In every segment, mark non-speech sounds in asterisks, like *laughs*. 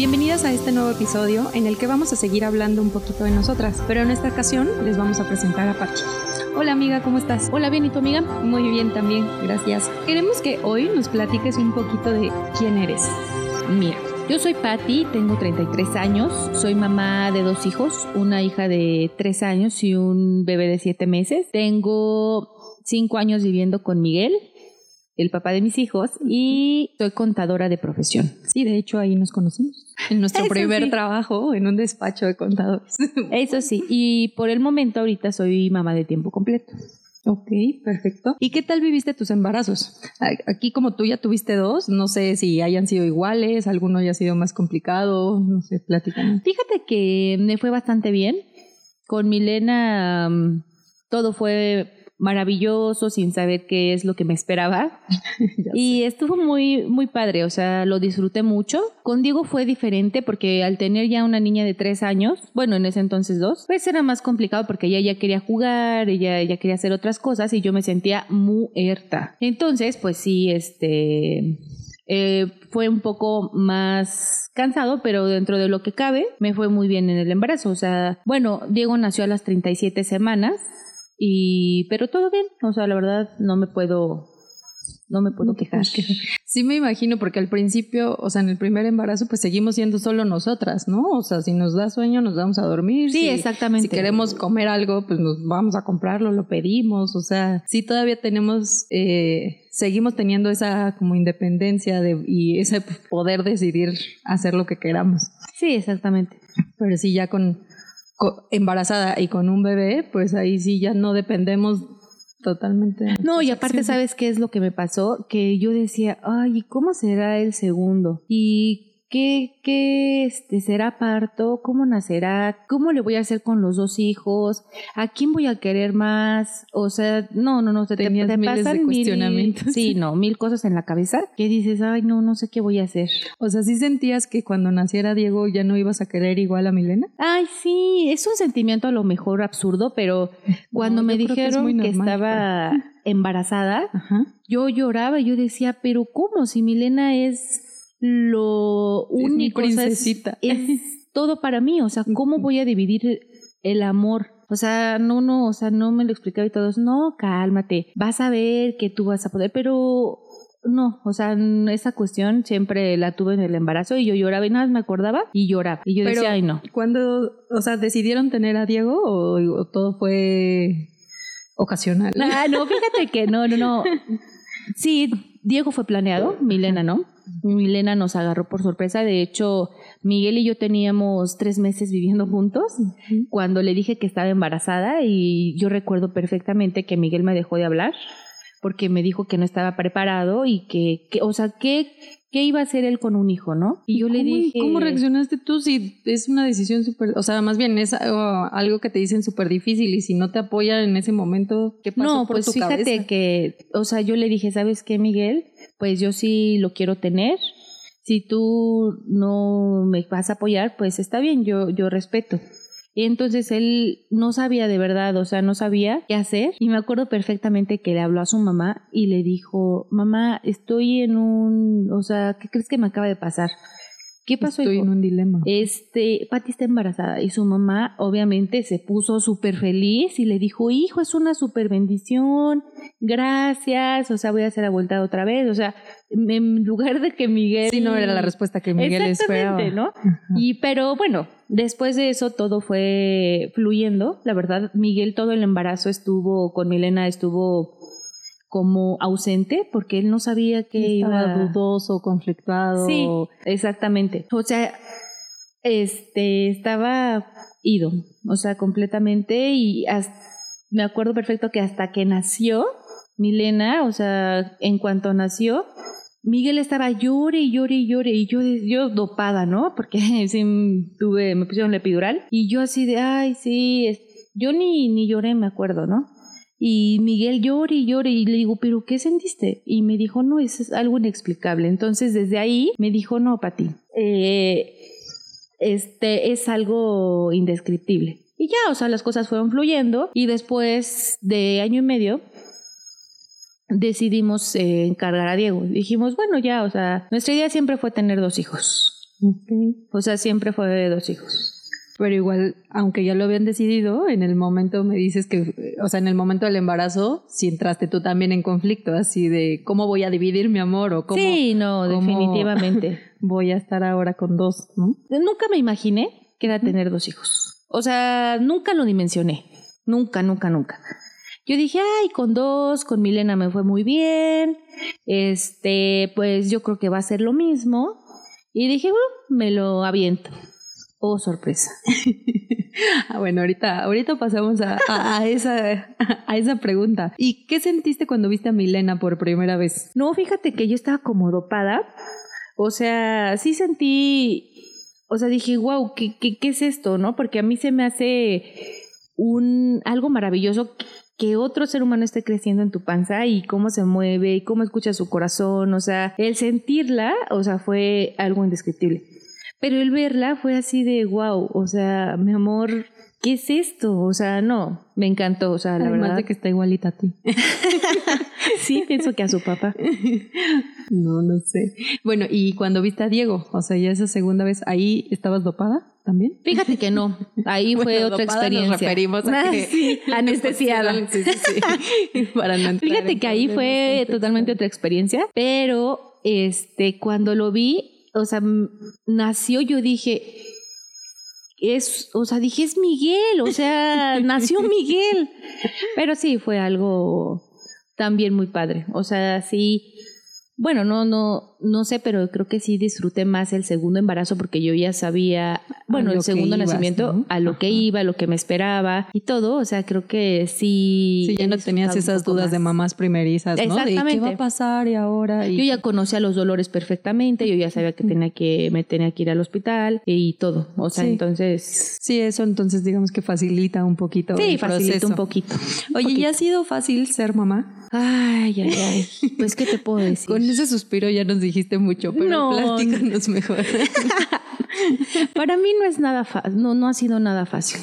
bienvenidas a este nuevo episodio en el que vamos a seguir hablando un poquito de nosotras, pero en esta ocasión les vamos a presentar a Pachi. Hola amiga, ¿cómo estás? Hola, bien, ¿y tu amiga? Muy bien también, gracias. Queremos que hoy nos platiques un poquito de quién eres. Mira, yo soy Patti, tengo 33 años, soy mamá de dos hijos, una hija de 3 años y un bebé de 7 meses. Tengo 5 años viviendo con Miguel, el papá de mis hijos, y soy contadora de profesión. Sí, de hecho ahí nos conocimos. En nuestro *laughs* Eso primer sí. trabajo en un despacho de contadores. *laughs* Eso sí, y por el momento ahorita soy mamá de tiempo completo. ok, perfecto. ¿Y qué tal viviste tus embarazos? Aquí como tú ya tuviste dos, no sé si hayan sido iguales, alguno haya sido más complicado, no sé, platícanos. Fíjate que me fue bastante bien. Con Milena mm, todo fue maravilloso sin saber qué es lo que me esperaba. *laughs* Y estuvo muy, muy padre, o sea, lo disfruté mucho. Con Diego fue diferente porque al tener ya una niña de tres años, bueno, en ese entonces dos, pues era más complicado porque ella ya quería jugar, ella ya quería hacer otras cosas y yo me sentía muerta. Entonces, pues sí, este... eh, fue un poco más cansado, pero dentro de lo que cabe, me fue muy bien en el embarazo. O sea, bueno, Diego nació a las 37 semanas, y pero todo bien. O sea, la verdad, no me puedo, no me puedo quejar. Sí me imagino, porque al principio, o sea, en el primer embarazo, pues seguimos siendo solo nosotras, ¿no? O sea, si nos da sueño, nos vamos a dormir. Sí, si, exactamente. Si queremos comer algo, pues nos vamos a comprarlo, lo pedimos. O sea, sí todavía tenemos, eh, seguimos teniendo esa como independencia de, y ese poder decidir hacer lo que queramos. Sí, exactamente. Pero sí, ya con, co- embarazada y con un bebé, pues ahí sí ya no dependemos totalmente. de No, y aparte, acciones. ¿sabes qué es lo que me pasó? Que yo decía, ay, ¿y ¿cómo será el segundo? ¿Y qué, qué este, será parto? ¿Cómo nacerá? ¿Cómo le voy a hacer con los dos hijos? ¿A quién voy a querer más? O sea, no, no, no, te, Tenías te miles de mil, cuestionamientos. *laughs* sí, no, mil cosas en la cabeza que dices, ay, no, no sé qué voy a hacer. O sea, ¿sí sentías que cuando naciera Diego ya no ibas a querer igual a Milena? Ay, sí, es un sentimiento a lo mejor absurdo, pero *laughs* cuando No, me que es dijeron que, estaba embarazada, *laughs* Ajá. yo lloraba, yo decía, pero ¿cómo? Si Milena es lo Es mi único, o sea, es- princesita. es, *laughs* todo para mí, o sea, ¿cómo voy a dividir el amor? O sea, no, no, o sea, no me lo explicaba y todos, no, cálmate, vas a ver que tú vas a poder, pero no, o sea, esa cuestión siempre la tuve en el embarazo y yo lloraba y nada más me acordaba y lloraba. Y yo Pero- decía, ay, no. ¿Cuándo, o sea, decidieron tener a Diego o, o todo fue ocasional? Ah, no, fíjate que no, no, no. *laughs* Sí, Diego fue planeado, Milena no. Milena nos agarró por sorpresa. De hecho, Miguel y yo teníamos tres meses viviendo juntos cuando le dije que estaba embarazada y yo recuerdo perfectamente que Miguel me dejó de hablar porque me dijo que no estaba preparado y que, que o sea, que qué iba a hacer él con un hijo, ¿no? Y yo le ¿Cómo- dije, ¿Cómo reaccionaste tú si es una decisión súper, o sea, más bien es algo, algo que te dicen súper difícil y si no te apoyan en ese momento, ¿qué pasó No, por pues tu fíjate cabeza? que, o sea, yo le dije, ¿sabes qué, Miguel? Pues yo sí lo quiero tener. Si tú no me vas a apoyar, pues está bien, yo, yo respeto. Y entonces él no sabía de verdad, o sea, no sabía qué hacer. Y me acuerdo perfectamente que le habló a su mamá y le dijo, mamá, estoy en un, o sea, ¿qué crees que me acaba de pasar? ¿Qué pasó? Estoy hijo?" en un dilema. Este, Pati está embarazada y su mamá obviamente se puso súper feliz y le dijo, hijo, es una súper bendición, gracias, o sea, voy a hacer la vuelta otra vez, o sea, en lugar de que Miguel... Sí, no era la respuesta que Miguel esperaba. Exactamente, ¿no? Ajá. Y pero bueno, después de eso todo fue fluyendo, la verdad, Miguel todo el embarazo estuvo con Milena, estuvo como ausente porque él no sabía que Estaba iba dudoso, conflictuado. Sí, exactamente. O sea, este estaba ido, o sea, completamente y hasta- me acuerdo perfecto que hasta que nació Milena, o sea, en cuanto nació, Miguel estaba llore y llore y llore y yo, yo dopada, ¿no? Porque *laughs* sí tuve, me pusieron la epidural y yo así de, ay, sí, yo ni, ni lloré, me acuerdo, ¿no? Y Miguel llora y llora y le digo, pero ¿qué sentiste? Y me dijo, no, es algo inexplicable. Entonces desde ahí me dijo, no, Pati, eh, este es algo indescriptible. Y ya, o sea, las cosas fueron fluyendo y después de año y medio decidimos eh, encargar a Diego. Dijimos, bueno, ya, o sea, nuestra idea siempre fue tener dos hijos. O sea, siempre fue dos hijos. Pero igual, aunque ya lo habían decidido, en el momento me dices que, o sea, en el momento del embarazo, si entraste tú también en conflicto, así de cómo voy a dividir mi amor o cómo. Sí, no, definitivamente. *laughs* Voy a estar ahora con dos, ¿no? Nunca me imaginé que era tener dos hijos. O sea, nunca lo dimensioné. Nunca, nunca, nunca. Yo dije, ay, con dos, con Milena me fue muy bien. Este, pues yo creo que va a ser lo mismo. Y dije, bueno, me lo aviento. Oh, sorpresa. *laughs* ah, bueno, ahorita, ahorita pasamos a, a, esa, a esa pregunta. ¿Y qué sentiste cuando viste a Milena por primera vez? No, fíjate que yo estaba como dopada. O sea, sí sentí, o sea, dije, wow, ¿qué, qué, qué es esto? ¿No? Porque a mí se me hace un algo maravilloso que otro ser humano esté creciendo en tu panza y cómo se mueve y cómo escucha su corazón, o sea, el sentirla, o sea, fue algo indescriptible. Pero el verla fue así de wow, o sea, mi amor, ¿qué es esto? O sea, no, me encantó, o sea, la Además verdad. de que está igualita a ti. *laughs* sí, pienso que a su papá. *laughs* No, no sé. Bueno, y cuando viste a Diego, o sea, ya esa segunda vez, ¿ahí estabas dopada también? Fíjate que no, ahí fue otra experiencia. Nos referimos a Ah, que sí, *laughs* anestesiada. *laughs* Sí, sí, sí. Para no entrar Fíjate que ahí fue totalmente otra experiencia, pero este cuando lo vi, o sea, nació yo dije es, o sea, dije es Miguel, o sea, nació Miguel. Pero sí fue algo también muy padre. O sea, sí bueno, no no no sé, pero creo que sí disfruté más el segundo embarazo porque yo ya sabía, bueno, el segundo ibas, nacimiento, ¿no? a lo que iba, a lo que me esperaba y todo, o sea, creo que sí Sí, ya no tenías un esas dudas de más. mamás primerizas, ¿no? De qué Exactamente. va a pasar y ahora. Y Yo ya conocía los dolores perfectamente, yo ya sabía que tenía que me tenía que ir al hospital y todo, o sea, Sí. entonces Sí, eso entonces digamos que facilita un poquito. sí, el facilita proceso. un poquito. un Oye, poquito. ¿ya ha sido fácil ser mamá? Ay, ay, ay. *laughs* Pues qué te puedo decir. Con ese suspiro ya nos dijiste mucho, pero No. platícanos mejor. *laughs* Para mí no es nada fácil, no, no ha sido nada fácil.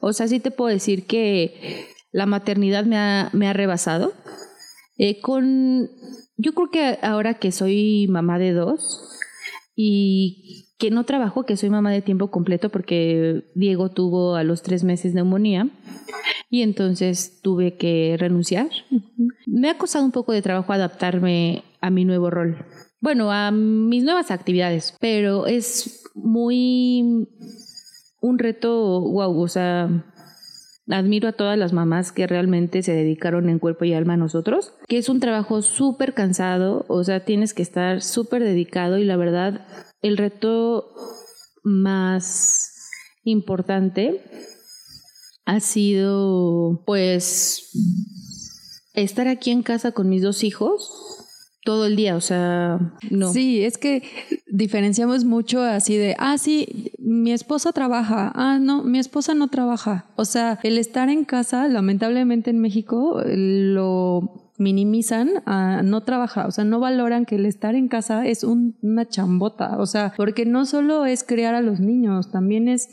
O sea, sí te puedo decir que la maternidad me ha, me ha rebasado. Eh, con, yo creo que ahora que soy mamá de dos y que no trabajo, que soy mamá de tiempo completo porque Diego tuvo a los tres meses neumonía y entonces tuve que renunciar. Me ha costado un poco de trabajo adaptarme a mi nuevo rol. Bueno, a mis nuevas actividades, pero es muy un reto, wow, o sea, admiro a todas las mamás que realmente se dedicaron en cuerpo y alma a nosotros, que es un trabajo súper cansado, o sea, tienes que estar súper dedicado y la verdad, el reto más importante ha sido, pues, estar aquí en casa con mis dos hijos todo el día, o sea, no. Sí, es que diferenciamos mucho así de, ah, sí, mi esposa trabaja, ah, no, mi esposa no trabaja. O sea, el estar en casa, lamentablemente en México, lo minimizan a no trabajar, o sea, no valoran que el estar en casa es un- una chambota, o sea, porque no solo es criar a los niños, también es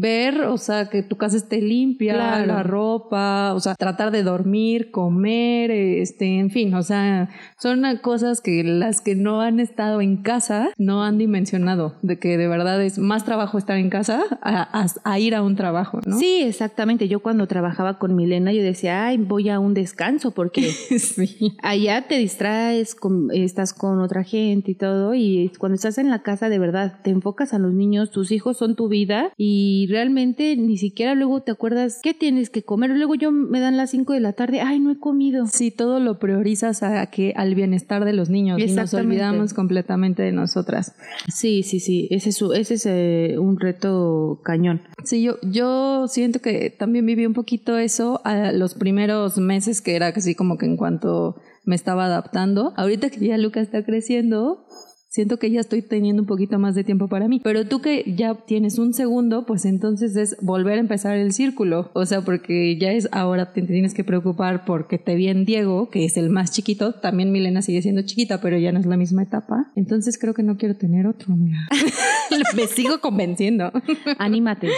ver, o sea, que tu casa esté limpia, Claro. la ropa, o sea, tratar de dormir, comer, este, en fin, o sea, son cosas que las que no han estado en casa no han dimensionado, de que de verdad es más trabajo estar en casa a, a- a ir a un trabajo, ¿no? Sí, exactamente. Yo cuando trabajaba con Milena, yo decía, ay, voy a un descanso porque *laughs* sí. allá te distraes, con- estás con otra gente y todo, y cuando estás en la casa de verdad te enfocas a los niños, tus hijos son tu vida y realmente ni siquiera luego te acuerdas qué tienes que comer. Luego yo me dan las 5 de la tarde, ay, no he comido. Sí, todo lo priorizas a que al bienestar de los niños y nos olvidamos completamente de nosotras. Sí, sí, sí, ese es, ese es eh, un reto cañón. Sí, yo, yo siento que también viví un poquito eso a los primeros meses, que era así como que en cuanto me estaba adaptando. Ahorita que ya Luca está creciendo, siento que ya estoy teniendo un poquito más de tiempo para mí. Pero tú que ya tienes un segundo, pues entonces es volver a empezar el círculo. O sea, porque ya es ahora te tienes que preocupar porque te viene Diego, que es el más chiquito. También Milena sigue siendo chiquita, pero ya no es la misma etapa. Entonces creo que no quiero tener otro, mira. *laughs* Me sigo convenciendo. Anímate.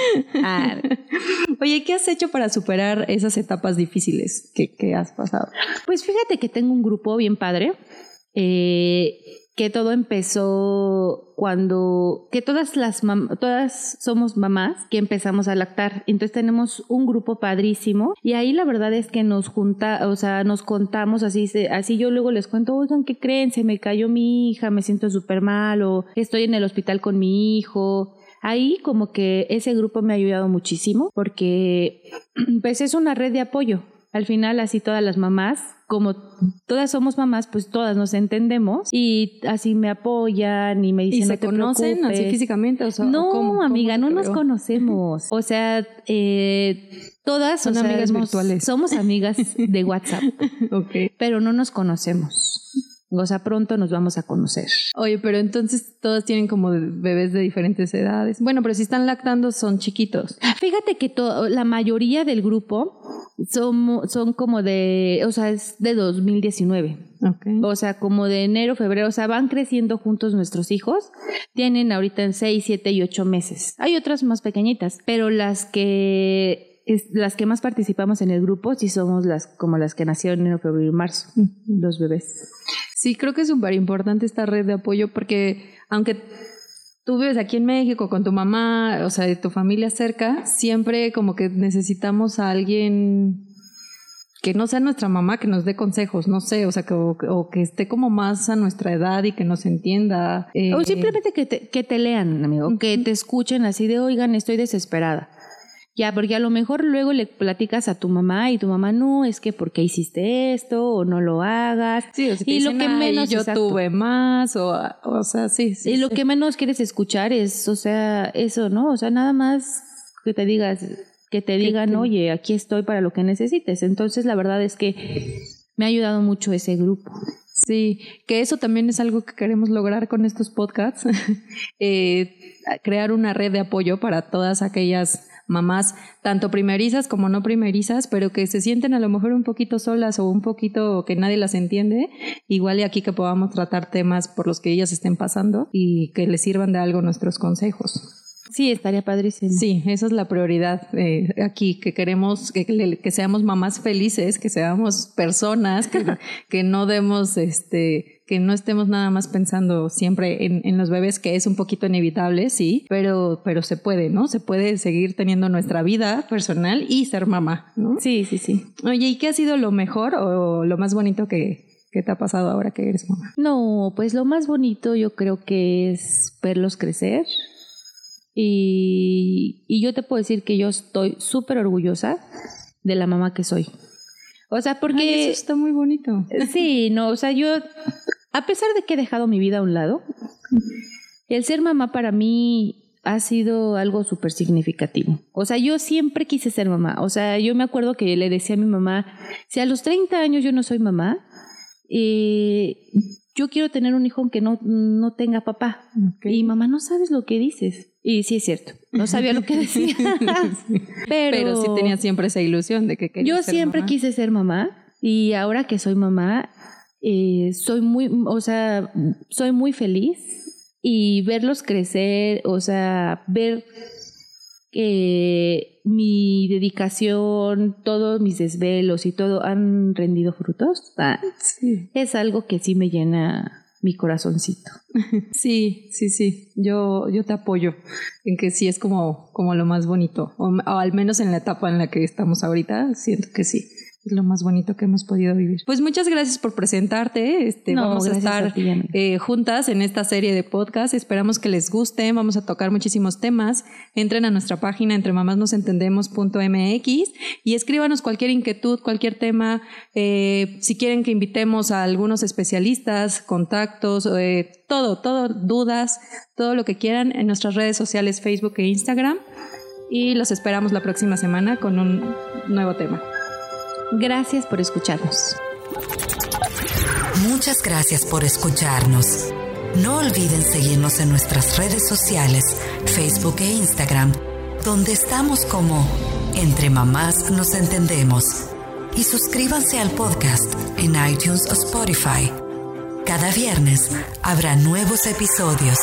Ah. Oye, ¿qué has hecho para superar esas etapas difíciles que, que has pasado? Pues fíjate que tengo un grupo bien padre. Eh, que todo empezó cuando, que todas las todas somos mamás que empezamos a lactar. Entonces tenemos un grupo padrísimo y ahí la verdad es que nos junta, o sea, nos contamos así, así yo luego les cuento, oigan, ¿qué creen? Se me cayó mi hija, me siento súper mal o estoy en el hospital con mi hijo. Ahí como que ese grupo me ha ayudado muchísimo porque pues es una red de apoyo. Al final así todas las mamás como todas somos mamás, pues todas nos entendemos y así me apoyan y me dicen ¿Y se conocen así físicamente? O sea, no, amiga, no nos conocemos. O sea, eh, todas son amigas virtuales. Somos amigas de WhatsApp, *laughs* okay. pero no nos conocemos. O sea, pronto nos vamos a conocer. Oye, pero entonces todas tienen como bebés de diferentes edades. Bueno, pero si están lactando son chiquitos. Fíjate que la mayoría del grupo son, son como de, o sea, es de 2019. Okay. O sea, como de enero, febrero, o sea, van creciendo juntos nuestros hijos. Tienen ahorita en 6, 7 y 8 meses. Hay otras más pequeñitas, pero las que las que más participamos en el grupo sí somos las como las que nacieron en febrero y marzo, los bebés. Sí, creo que es súper importante esta red de apoyo porque aunque tú vives aquí en México con tu mamá, o sea, de tu familia cerca, siempre como que necesitamos a alguien que no sea nuestra mamá, que nos dé consejos, no sé, o sea, que, o, que esté como más a nuestra edad y que nos entienda. o eh, simplemente que te, que te lean, amigo, que te escuchen así de, oigan, estoy desesperada. Ya, porque a lo mejor luego le platicas a tu mamá y tu mamá no, es que porque hiciste esto o no lo hagas. Sí, o y lo que menos yo tuve más o, o sea, sí, sí Y lo que menos quieres escuchar es, o sea, eso, ¿no? O sea, nada más que te digas, que te digan, oye, aquí estoy para lo que necesites. Entonces, la verdad es que me ha ayudado mucho ese grupo. Sí, que eso también es algo que queremos lograr con estos podcasts, *laughs* eh, crear una red de apoyo para todas aquellas mamás, tanto primerizas como no primerizas, pero que se sienten a lo mejor un poquito solas o un poquito que nadie las entiende, igual y aquí que podamos tratar temas por los que ellas estén pasando y que les sirvan de algo nuestros consejos. Sí, estaría padrísimo. Sí, esa es la prioridad eh, aquí, que queremos que, que, seamos mamás felices, que seamos personas, que, *laughs* que no demos este que no estemos nada más pensando siempre en, los bebés, que es un poquito inevitable, sí, pero, pero se puede, ¿no? Se puede seguir teniendo nuestra vida personal y ser mamá, ¿no? Sí, sí, sí. Oye, ¿y qué ha sido lo mejor o lo más bonito que, te ha pasado ahora que eres mamá? No, pues lo más bonito yo creo que es verlos crecer. Y, y yo te puedo decir que yo estoy súper orgullosa de la mamá que soy. O sea, porque... eso está muy bonito. Sí, no, o sea, yo, a pesar de que he dejado mi vida a un lado, el ser mamá para mí ha sido algo súper significativo. O sea, yo siempre quise ser mamá. O sea, yo me acuerdo que le decía a mi mamá, si a los 30 años yo no soy mamá, eh, yo quiero tener un hijo que no, no tenga papá. Y mamá, no sabes lo que dices. Y sí es cierto, no sabía lo que *laughs* decía. Pero, sí tenía siempre esa ilusión de que quería Yo siempre quise ser mamá y ahora que soy mamá, eh, soy muy, o sea, soy muy feliz y verlos crecer, o sea, ver que mi dedicación, todos mis desvelos y todo han rendido frutos, ah, es algo que sí me llena mi corazoncito. *laughs* Sí, sí, sí. Yo, yo te apoyo en que sí es como, como lo más bonito. o, al menos en la etapa en la que estamos ahorita, siento que sí es lo más bonito que hemos podido vivir. Pues muchas gracias por presentarte. Este, vamos a estar eh, juntas en esta serie de podcast. Esperamos que les guste. Vamos a tocar muchísimos temas. Entren a nuestra página entre mamásnosentendemos.mx y escríbanos cualquier inquietud, cualquier tema. Eh, si quieren que invitemos a algunos especialistas, contactos, eh, todo, todo, dudas, todo lo que quieran en nuestras redes sociales, Facebook e Instagram. Y los esperamos la próxima semana con un nuevo tema. Gracias por escucharnos. Muchas gracias por escucharnos. No olviden seguirnos en nuestras redes sociales, Facebook e Instagram, donde estamos como Entre Mamás Nos Entendemos. Y suscríbanse al podcast en iTunes o Spotify. Cada viernes habrá nuevos episodios.